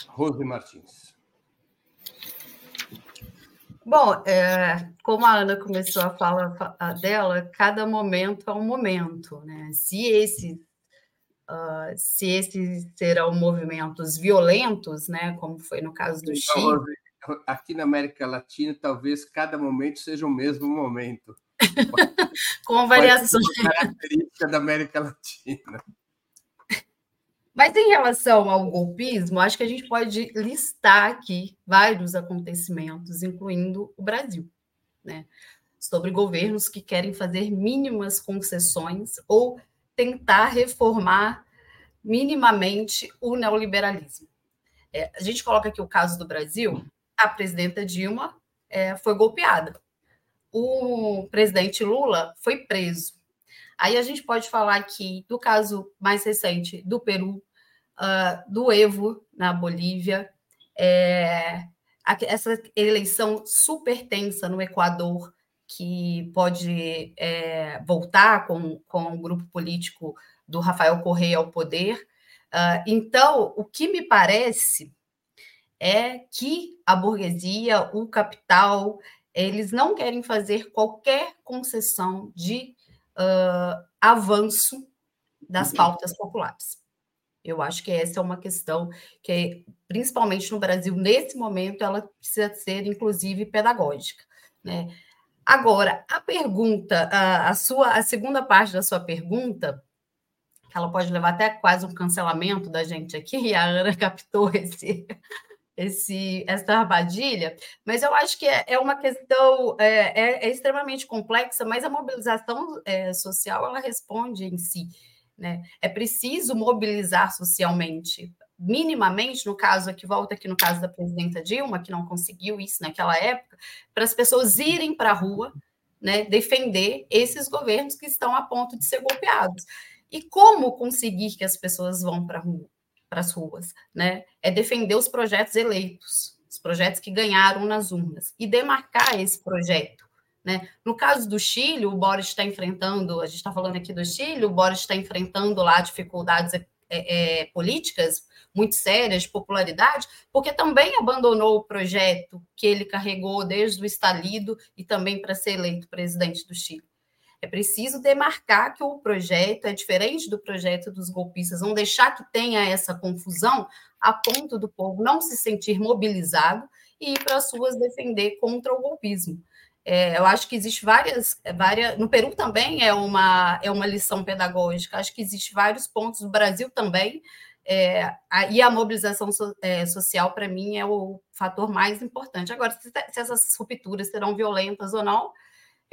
Rose Martins. Bom, é, como a Ana começou a fala dela, cada momento é um momento, né? Se esse Uh, se esses serão movimentos violentos, né, como foi no caso do então, Chile. Aqui na América Latina, talvez cada momento seja o mesmo momento. Com variações. Característica da América Latina. Mas em relação ao golpismo, acho que a gente pode listar aqui vários acontecimentos, incluindo o Brasil, né? sobre governos que querem fazer mínimas concessões ou tentar reformar minimamente o neoliberalismo. É, a gente coloca aqui o caso do Brasil, a presidenta Dilma é, foi golpeada. O presidente Lula foi preso. Aí a gente pode falar aqui do caso mais recente do Peru, uh, do Evo na Bolívia, é, essa eleição super tensa no Equador, que pode é, voltar com, com o grupo político do Rafael Correia ao poder. Uh, então, o que me parece é que a burguesia, o capital, eles não querem fazer qualquer concessão de uh, avanço das pautas populares. Eu acho que essa é uma questão que, principalmente no Brasil, nesse momento, ela precisa ser, inclusive, pedagógica. Né? Agora, a pergunta, a, a, sua, a segunda parte da sua pergunta, ela pode levar até quase um cancelamento da gente aqui, a Ana captou esse, esse, essa armadilha, mas eu acho que é, é uma questão é, é, é, extremamente complexa, mas a mobilização é, social ela responde em si. Né? É preciso mobilizar socialmente, minimamente, no caso aqui, volta aqui no caso da presidenta Dilma, que não conseguiu isso naquela época, para as pessoas irem para a rua né, defender esses governos que estão a ponto de ser golpeados. E como conseguir que as pessoas vão para rua, as ruas? Né? É defender os projetos eleitos, os projetos que ganharam nas urnas, e demarcar esse projeto. Né? No caso do Chile, o Boris está enfrentando, a gente está falando aqui do Chile, o Boris está enfrentando lá dificuldades é, é, políticas muito sérias de popularidade, porque também abandonou o projeto que ele carregou desde o estalido e também para ser eleito presidente do Chile. É preciso demarcar que o projeto é diferente do projeto dos golpistas, não deixar que tenha essa confusão a ponto do povo não se sentir mobilizado e ir para as ruas defender contra o golpismo. É, eu acho que existe várias, várias. No Peru também é uma, é uma lição pedagógica. Acho que existe vários pontos no Brasil também. É, a, e a mobilização so, é, social, para mim, é o fator mais importante. Agora, se, se essas rupturas serão violentas ou não,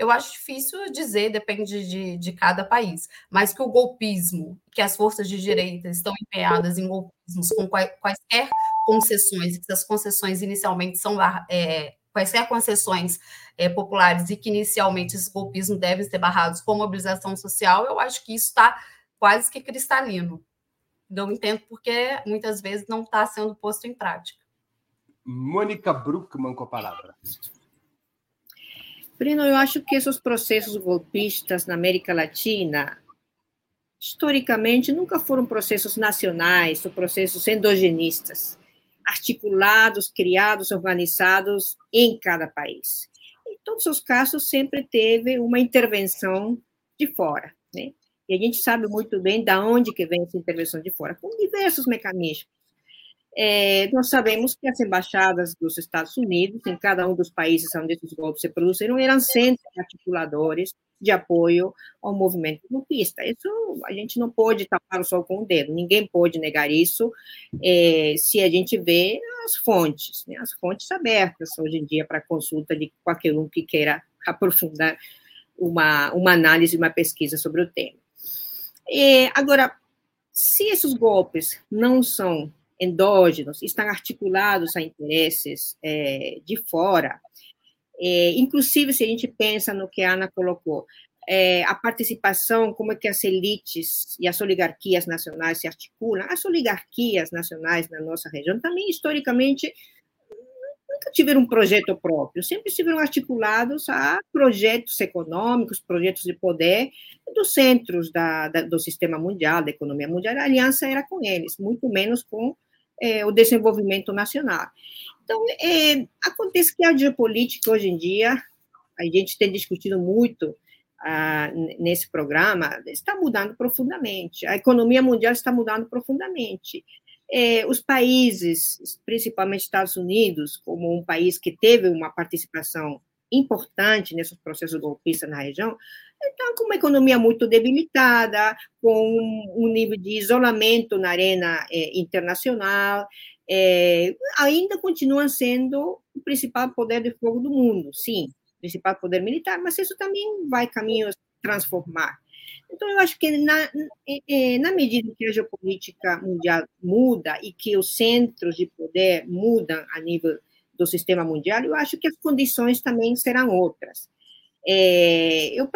eu acho difícil dizer, depende de, de cada país. Mas que o golpismo, que as forças de direita estão empenhadas em golpismos com quaisquer concessões, que as concessões inicialmente são é, quaisquer concessões é, populares e que inicialmente esse golpismo devem ser barrados com mobilização social, eu acho que isso está quase que cristalino. Não entendo porque muitas vezes não está sendo posto em prática. Mônica Bruckmann com a palavra. Breno, eu acho que esses processos golpistas na América Latina, historicamente, nunca foram processos nacionais ou processos endogenistas, articulados, criados, organizados em cada país. Em todos os casos, sempre teve uma intervenção de fora, né? E a gente sabe muito bem de onde que vem essa intervenção de fora, com diversos mecanismos. É, nós sabemos que as embaixadas dos Estados Unidos, em cada um dos países onde esses golpes se produziram, eram centros articuladores de apoio ao movimento golpista. Isso a gente não pode tapar o sol com o dedo, ninguém pode negar isso é, se a gente vê as fontes, né, as fontes abertas hoje em dia para consulta de qualquer um que queira aprofundar uma, uma análise, uma pesquisa sobre o tema. É, agora, se esses golpes não são endógenos, estão articulados a interesses é, de fora. É, inclusive, se a gente pensa no que a Ana colocou, é, a participação, como é que as elites e as oligarquias nacionais se articulam, as oligarquias nacionais na nossa região também, historicamente, nunca tiveram um projeto próprio, sempre estiveram articulados a projetos econômicos, projetos de poder dos centros da, da, do sistema mundial, da economia mundial. A aliança era com eles, muito menos com é, o desenvolvimento nacional. Então, é, acontece que a geopolítica hoje em dia, a gente tem discutido muito ah, nesse programa, está mudando profundamente. A economia mundial está mudando profundamente. É, os países, principalmente Estados Unidos, como um país que teve uma participação importante nesses processos golpistas na região, então, com uma economia muito debilitada, com um nível de isolamento na arena é, internacional, é, ainda continua sendo o principal poder de fogo do mundo, sim, principal poder militar, mas isso também vai caminho transformar. Então, eu acho que na, é, na medida que a geopolítica mundial muda e que os centros de poder mudam a nível do sistema mundial, eu acho que as condições também serão outras. É, eu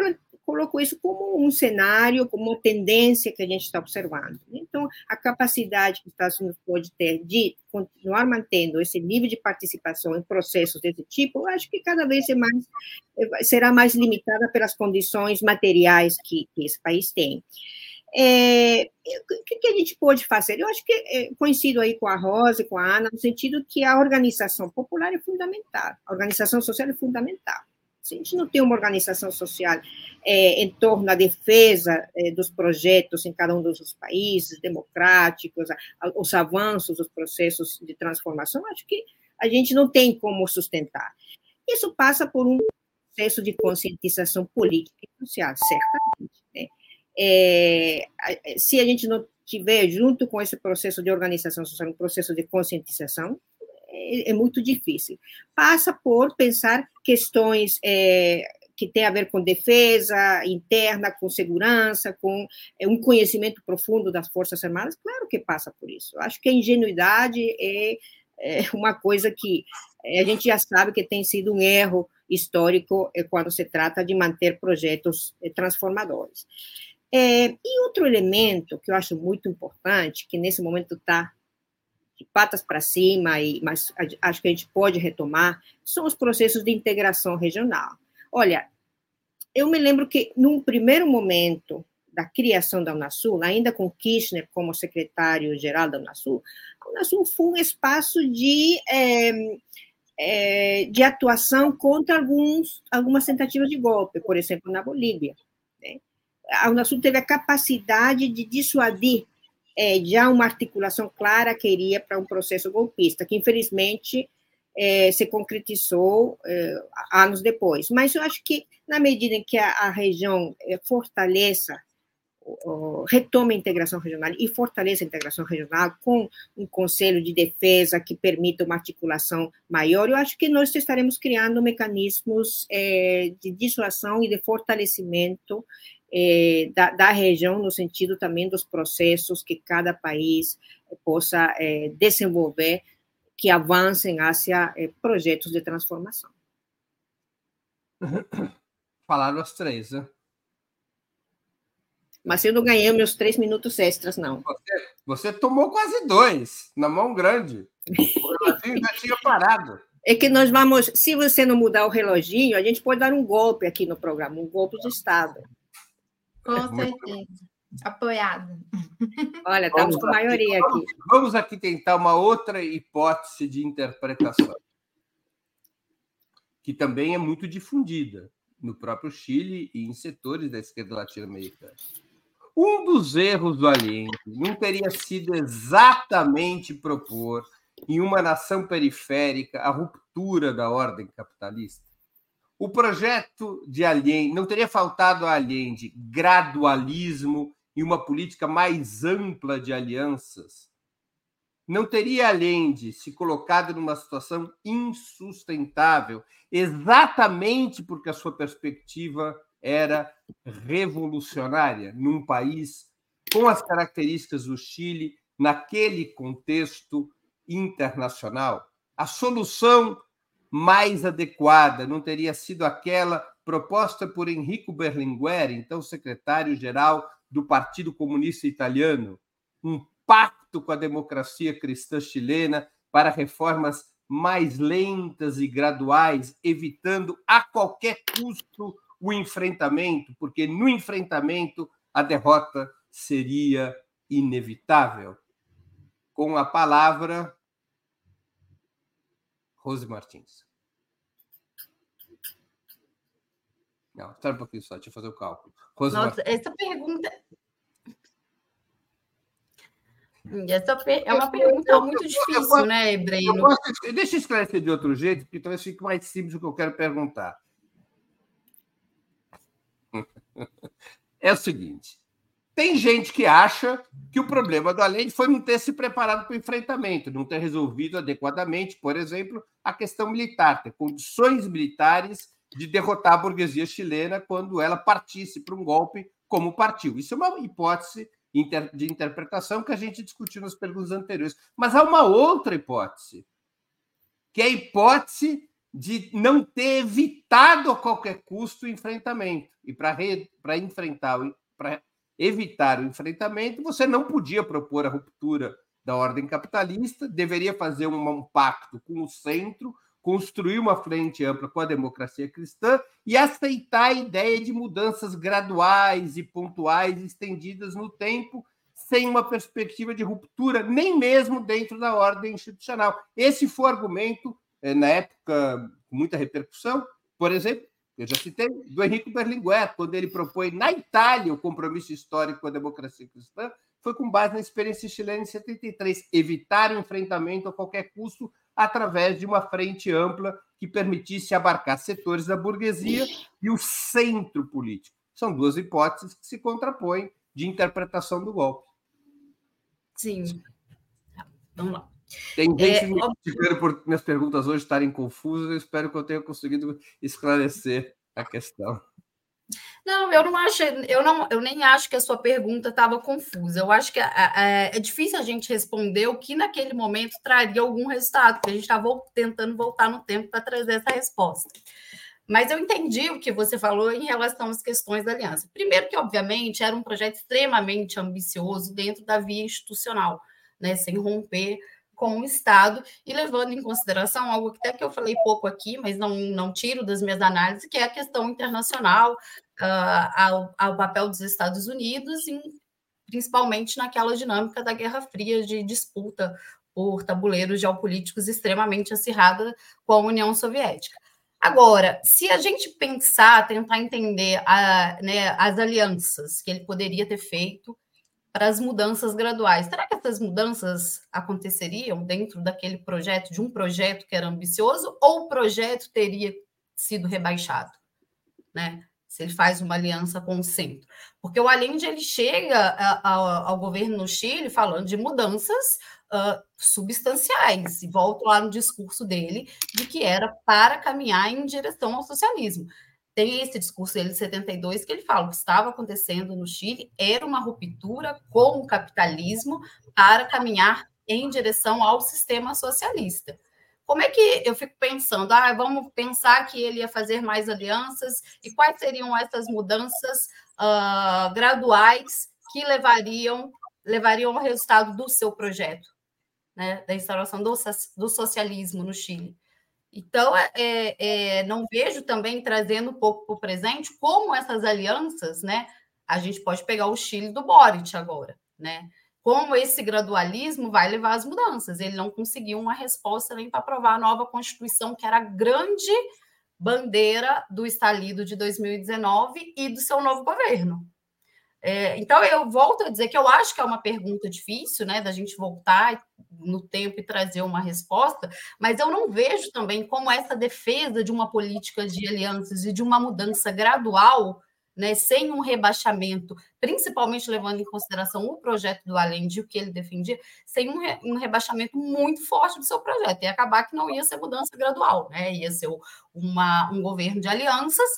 colocou isso como um cenário, como uma tendência que a gente está observando. Então, a capacidade que os Estados Unidos pode ter de continuar mantendo esse nível de participação em processos desse tipo, eu acho que cada vez é mais, será mais limitada pelas condições materiais que, que esse país tem. É, o que, a gente pode fazer? Eu acho que é, coincido aí com a Rosa e com a Ana, no sentido que a organização popular é fundamental, a organização social é fundamental Se a gente não tem uma organização social é, em torno da defesa é, dos projetos em cada um dos países democráticos, a, a, os avanços dos processos de transformação, acho que a gente não tem como sustentar. Isso passa por um processo de conscientização política e social, certamente. Né? É, se a gente não tiver, junto com esse processo de organização social, um processo de conscientização, é, é muito difícil. Passa por pensar questões é, que têm a ver com defesa interna, com segurança, com é, um conhecimento profundo das Forças Armadas, claro que passa por isso. Acho que a ingenuidade é, é uma coisa que a gente já sabe que tem sido um erro histórico é, quando se trata de manter projetos é, transformadores. É, e outro elemento que eu acho muito importante, que nesse momento está de patas para cima, e, mas acho que a gente pode retomar, são os processos de integração regional. Olha, eu me lembro que, num primeiro momento da criação da Unasul, ainda com Kirchner como secretário-geral da Unasul, a Unasul foi um espaço de, é, é, de atuação contra alguns, algumas tentativas de golpe, por exemplo, na Bolívia. A Unasul teve a capacidade de dissuadir é, já uma articulação clara que iria para um processo golpista, que infelizmente é, se concretizou é, anos depois. Mas eu acho que, na medida em que a, a região fortaleça, retome a integração regional e fortaleça a integração regional com um conselho de defesa que permita uma articulação maior, eu acho que nós estaremos criando mecanismos de dissuasão e de fortalecimento é, da, da, região, no sentido também dos processos que cada país possa é, desenvolver, que avancem hacia projetos de transformação. Falaram as três, né? Mas eu não ganhei meus três minutos extras, não. Você, você tomou quase dois, na mão grande. O já tinha parado. É que nós vamos, se você não mudar o reloginho, a gente pode dar um golpe aqui no programa, um golpe de Estado. Com certeza. Apoiado. Olha, estamos com maioria aqui. Vamos, vamos aqui tentar uma outra hipótese de interpretação, que também é muito difundida no próprio Chile e em setores da esquerda latino-americana. Um dos erros do Allende não teria sido exatamente propor, em uma nação periférica, a ruptura da ordem capitalista? O projeto de Allende não teria faltado a Allende gradualismo e uma política mais ampla de alianças? Não teria Allende se colocado numa situação insustentável, exatamente porque a sua perspectiva era revolucionária num país com as características do Chile, naquele contexto internacional? A solução mais adequada não teria sido aquela proposta por Enrico Berlinguer, então secretário-geral do Partido Comunista Italiano, um pacto com a democracia cristã chilena para reformas mais lentas e graduais, evitando a qualquer custo o enfrentamento, porque no enfrentamento a derrota seria inevitável. Com a palavra, Rose Martins. Não, espera um pouquinho só, deixa eu fazer o cálculo. Nossa, Martins. essa pergunta. Essa é uma pergunta muito difícil, né, Breno? Posso, deixa eu esclarecer de outro jeito, porque talvez fique mais simples o que eu quero perguntar. É o seguinte: tem gente que acha que o problema do Allende foi não ter se preparado para o enfrentamento, não ter resolvido adequadamente, por exemplo, a questão militar, ter condições militares de derrotar a burguesia chilena quando ela partisse para um golpe como partiu. Isso é uma hipótese de interpretação que a gente discutiu nas perguntas anteriores. Mas há uma outra hipótese, que é a hipótese de não ter evitado a qualquer custo o enfrentamento. E para enfrentar, para evitar o enfrentamento, você não podia propor a ruptura da ordem capitalista, deveria fazer um, um pacto com o centro, construir uma frente ampla com a democracia cristã e aceitar a ideia de mudanças graduais e pontuais estendidas no tempo, sem uma perspectiva de ruptura, nem mesmo dentro da ordem institucional. Esse foi o argumento, eh, na época, com muita repercussão, por exemplo, eu já citei, do Henrique Berlinguer, quando ele propõe na Itália o compromisso histórico com a democracia cristã, foi com base na experiência chilena em 73, evitar o enfrentamento a qualquer custo através de uma frente ampla que permitisse abarcar setores da burguesia e o centro político. São duas hipóteses que se contrapõem de interpretação do golpe. Sim. Vamos lá. Tem gente é, me criticando por minhas perguntas hoje estarem confusas. Eu espero que eu tenha conseguido esclarecer a questão. Não, eu não acho, eu não, eu nem acho que a sua pergunta estava confusa. Eu acho que é, é, difícil a gente responder o que naquele momento traria algum resultado, porque a gente está tentando voltar no tempo para trazer essa resposta. Mas eu entendi o que você falou em relação às questões da aliança. Primeiro, que obviamente era um projeto extremamente ambicioso dentro da via institucional, né, sem romper com o Estado e levando em consideração algo que até que eu falei pouco aqui, mas não, não tiro das minhas análises, que é a questão internacional, uh, ao, ao, papel dos Estados Unidos, em, principalmente naquela dinâmica da Guerra Fria de disputa por tabuleiros geopolíticos extremamente acirrada com a União Soviética. Agora, se a gente pensar, tentar entender a, né, as alianças que ele poderia ter feito para as mudanças graduais. Será que essas mudanças aconteceriam dentro daquele projeto, de um projeto que era ambicioso, ou o projeto teria sido rebaixado? Né? Se ele faz uma aliança com o centro. Porque o Allende ele chega ao, ao governo no Chile falando de mudanças uh, substanciais, e volto lá no discurso dele, de que era para caminhar em direção ao socialismo tem esse discurso dele de 72 que ele fala o que estava acontecendo no Chile era uma ruptura com o capitalismo para caminhar em direção ao sistema socialista. Como é que eu fico pensando? Ah, vamos pensar que ele ia fazer mais alianças e quais seriam essas mudanças uh, graduais que levariam levariam ao resultado do seu projeto, né, da instauração do, do socialismo no Chile? Então, é, é, é, não vejo também trazendo um pouco para o presente como essas alianças, né? A gente pode pegar o Chile do Boric agora, né? Como esse gradualismo vai levar às mudanças. Ele não conseguiu uma resposta nem para aprovar a nova Constituição, que era a grande bandeira do estalido de 2019 e do seu novo governo. É, então, eu volto a dizer que eu acho que é uma pergunta difícil, né, da gente voltar no tempo e trazer uma resposta, mas eu não vejo também como essa defesa de uma política de alianças e de uma mudança gradual, né, sem um rebaixamento, principalmente levando em consideração o projeto do Allende e o que ele defendia, sem um, re, um rebaixamento muito forte do seu projeto, e acabar que não ia ser mudança gradual, né, ia ser uma, um governo de alianças,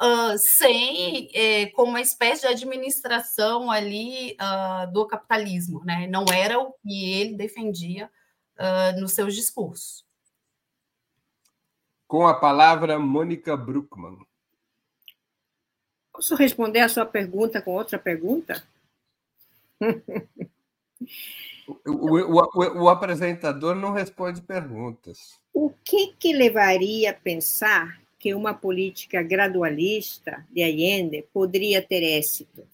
uh, sem é, como uma espécie de administração ali uh, do capitalismo, né? Não era o que ele defendia uh, nos seus discursos. Com a palavra, Mônica Bruckmann. Posso responder a sua pergunta com outra pergunta? O, o, o, o, apresentador não responde perguntas. O que, que levaria a pensar que uma política gradualista de Allende poderia ter êxito.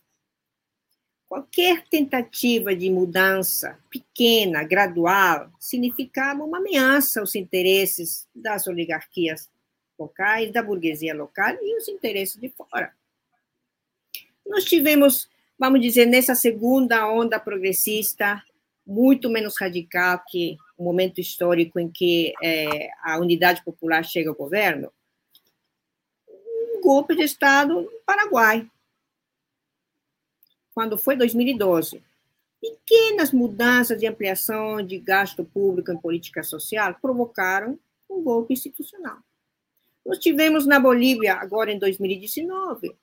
Qualquer tentativa de mudança pequena, gradual, significava uma ameaça aos interesses das oligarquias locais, da burguesia local e os interesses de fora. Nós tivemos, vamos dizer, nessa segunda onda progressista, muito menos radical que o momento histórico em que é, a unidade popular chega ao governo, golpe de Estado no Paraguai, quando foi 2012. Pequenas mudanças de ampliação de gasto público em política social provocaram um golpe institucional. Nós tivemos na Bolívia, agora em 2019,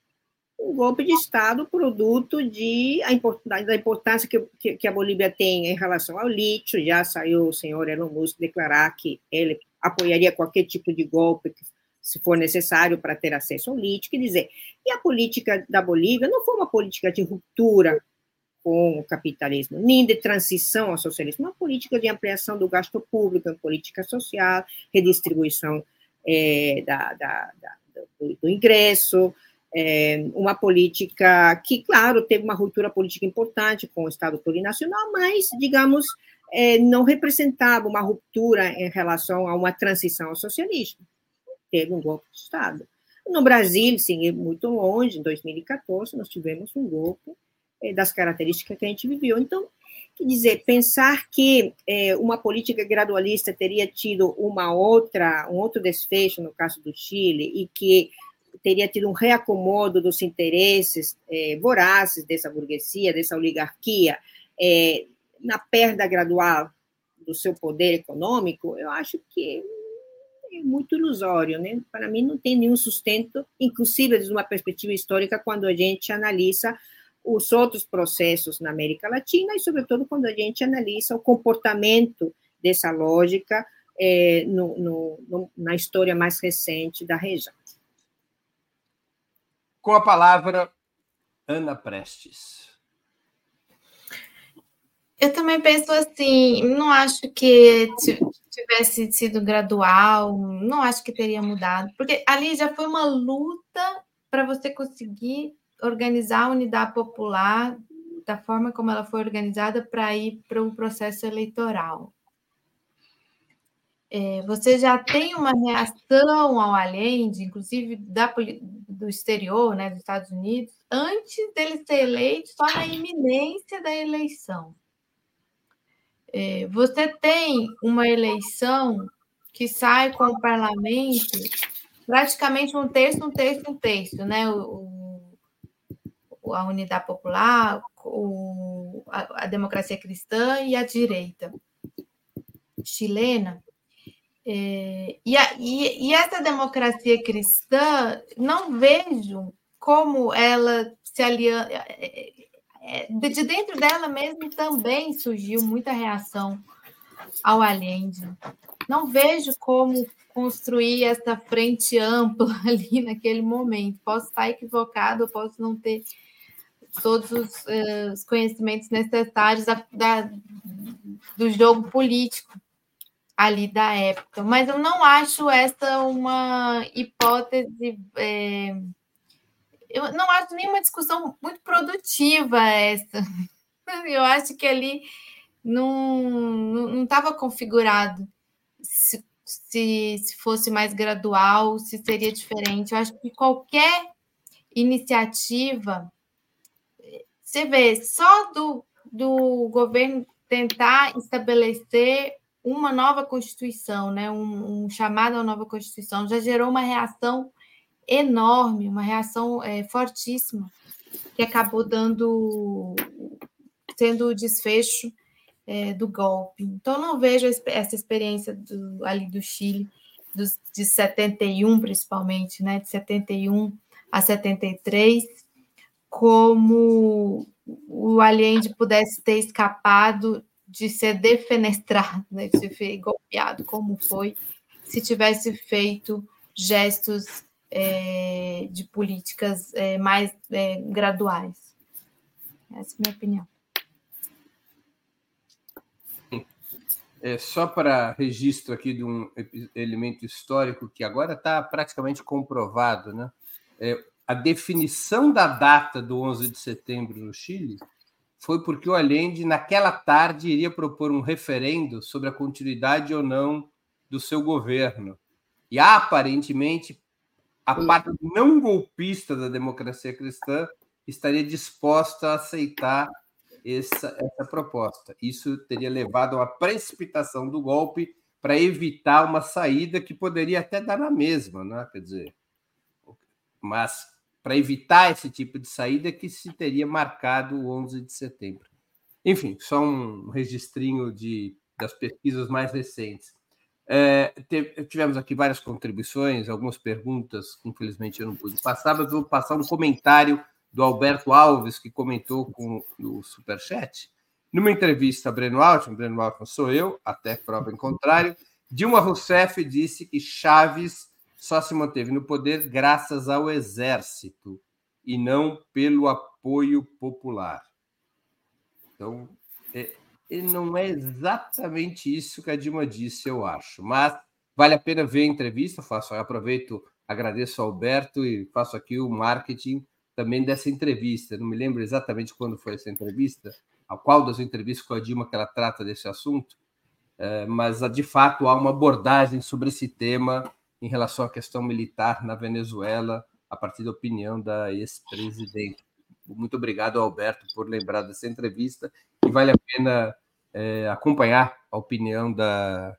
um golpe de Estado produto de da importância que, que, que, a Bolívia tem em relação ao lítio. Já saiu o senhor Elon Musk declarar que ele apoiaria qualquer tipo de golpe que se for necessário para ter acesso ao lítio, quer dizer, e a política da Bolívia não foi uma política de ruptura com o capitalismo, nem de transição ao socialismo, uma política de ampliação do gasto público em política social, redistribuição é, da, da, da, do, do, ingresso, é, uma política que, claro, teve uma ruptura política importante com o Estado plurinacional, mas, digamos, é, não representava uma ruptura em relação a uma transição ao socialismo teve um golpe de Estado. No Brasil, sim, é muito longe, em 2014, nós tivemos um golpe é, das características que a gente viveu. Então, quer dizer, pensar que é, uma política gradualista teria tido uma outra, um outro desfecho no caso do Chile e que teria tido um reacomodo dos interesses é, vorazes dessa burguesia, dessa oligarquia, é, na perda gradual do seu poder econômico, eu acho que é muito ilusório, né? Para mim não tem nenhum sustento, inclusive desde uma perspectiva histórica, quando a gente analisa os outros processos na América Latina e, sobretudo, quando a gente analisa o comportamento dessa lógica é, no, no, no, na história mais recente da região. Com a palavra, Ana Prestes. Eu também penso assim, não acho que tivesse sido gradual, não acho que teria mudado, porque ali já foi uma luta para você conseguir organizar a unidade popular da forma como ela foi organizada para ir para um processo eleitoral. É, você já tem uma reação ao Allende, inclusive da, do exterior, né, dos Estados Unidos, antes dele ser eleito, só na iminência da eleição. É, você tem uma eleição que sai com o parlamento praticamente um terço, um terço, um terço, né? O, o, a unidade popular, o, a, a, democracia cristã e a direita chilena. É, e, a, e, e essa democracia cristã, não vejo como ela se alia, é, de dentro dela mesmo também surgiu muita reação ao Allende. Não vejo como construir essa frente ampla ali naquele momento. Posso estar equivocado, posso não ter todos os, uh, os conhecimentos necessários da, da, do jogo político ali da época, mas eu não acho essa uma hipótese. É, eu não acho nenhuma discussão muito produtiva essa. Eu acho que ali não estava configurado se, se, se fosse mais gradual, se seria diferente. Eu acho que qualquer iniciativa, você vê, só do, do governo tentar estabelecer uma nova Constituição, né? um, um chamado a nova Constituição, já gerou uma reação enorme, uma reação é, fortíssima, que acabou dando sendo o desfecho é, do golpe. Então, não vejo essa experiência do, ali do Chile, dos, de 71, principalmente, né, de 71 a 73, como o Allende pudesse ter escapado de ser defenestrado, né, de ser golpeado, como foi, se tivesse feito gestos é, de políticas é, mais é, graduais. Essa é a minha opinião. É, só para registro aqui de um elemento histórico que agora está praticamente comprovado, né? É, a definição da data do 11 de setembro no Chile foi porque o Allende, naquela tarde, iria propor um referendo sobre a continuidade ou não do seu governo. E aparentemente, a parte não golpista da democracia cristã estaria disposta a aceitar essa, essa proposta. Isso teria levado a uma precipitação do golpe para evitar uma saída que poderia até dar na mesma, né? quer dizer, mas para evitar esse tipo de saída que se teria marcado o 11 de setembro. Enfim, só um registrinho de, das pesquisas mais recentes. É, tivemos aqui várias contribuições, algumas perguntas, infelizmente eu não pude passar, mas vou passar um comentário do Alberto Alves, que comentou com o Superchat. Numa entrevista a Breno Altman, Breno Altman sou eu, até prova em contrário, Dilma Rousseff disse que Chaves só se manteve no poder graças ao exército e não pelo apoio popular. Então, e não é exatamente isso que a Dilma disse, eu acho. Mas vale a pena ver a entrevista. Faço, aproveito, agradeço ao Alberto e faço aqui o marketing também dessa entrevista. Não me lembro exatamente quando foi essa entrevista, a qual das entrevistas com a Dilma que ela trata desse assunto, é, mas de fato há uma abordagem sobre esse tema em relação à questão militar na Venezuela, a partir da opinião da ex-presidente. Muito obrigado, Alberto, por lembrar dessa entrevista e vale a pena é, acompanhar a opinião da,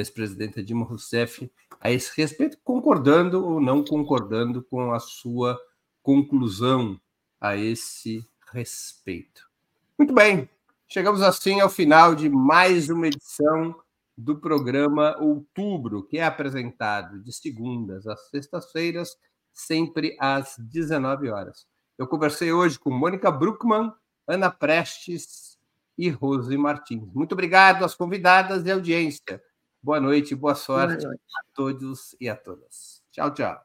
ex-presidenta Dilma Rousseff a esse respeito, concordando ou não concordando com a sua conclusão a esse respeito. Muito bem, chegamos assim ao final de mais uma edição do programa Outubro, que é apresentado de segundas às sextas-feiras, sempre às 19 horas. Eu conversei hoje com Mônica Bruckmann, Ana Prestes e Rose Martins. Muito obrigado às convidadas e audiência. Boa noite, boa sorte boa noite. a todos e a todas. Tchau, tchau.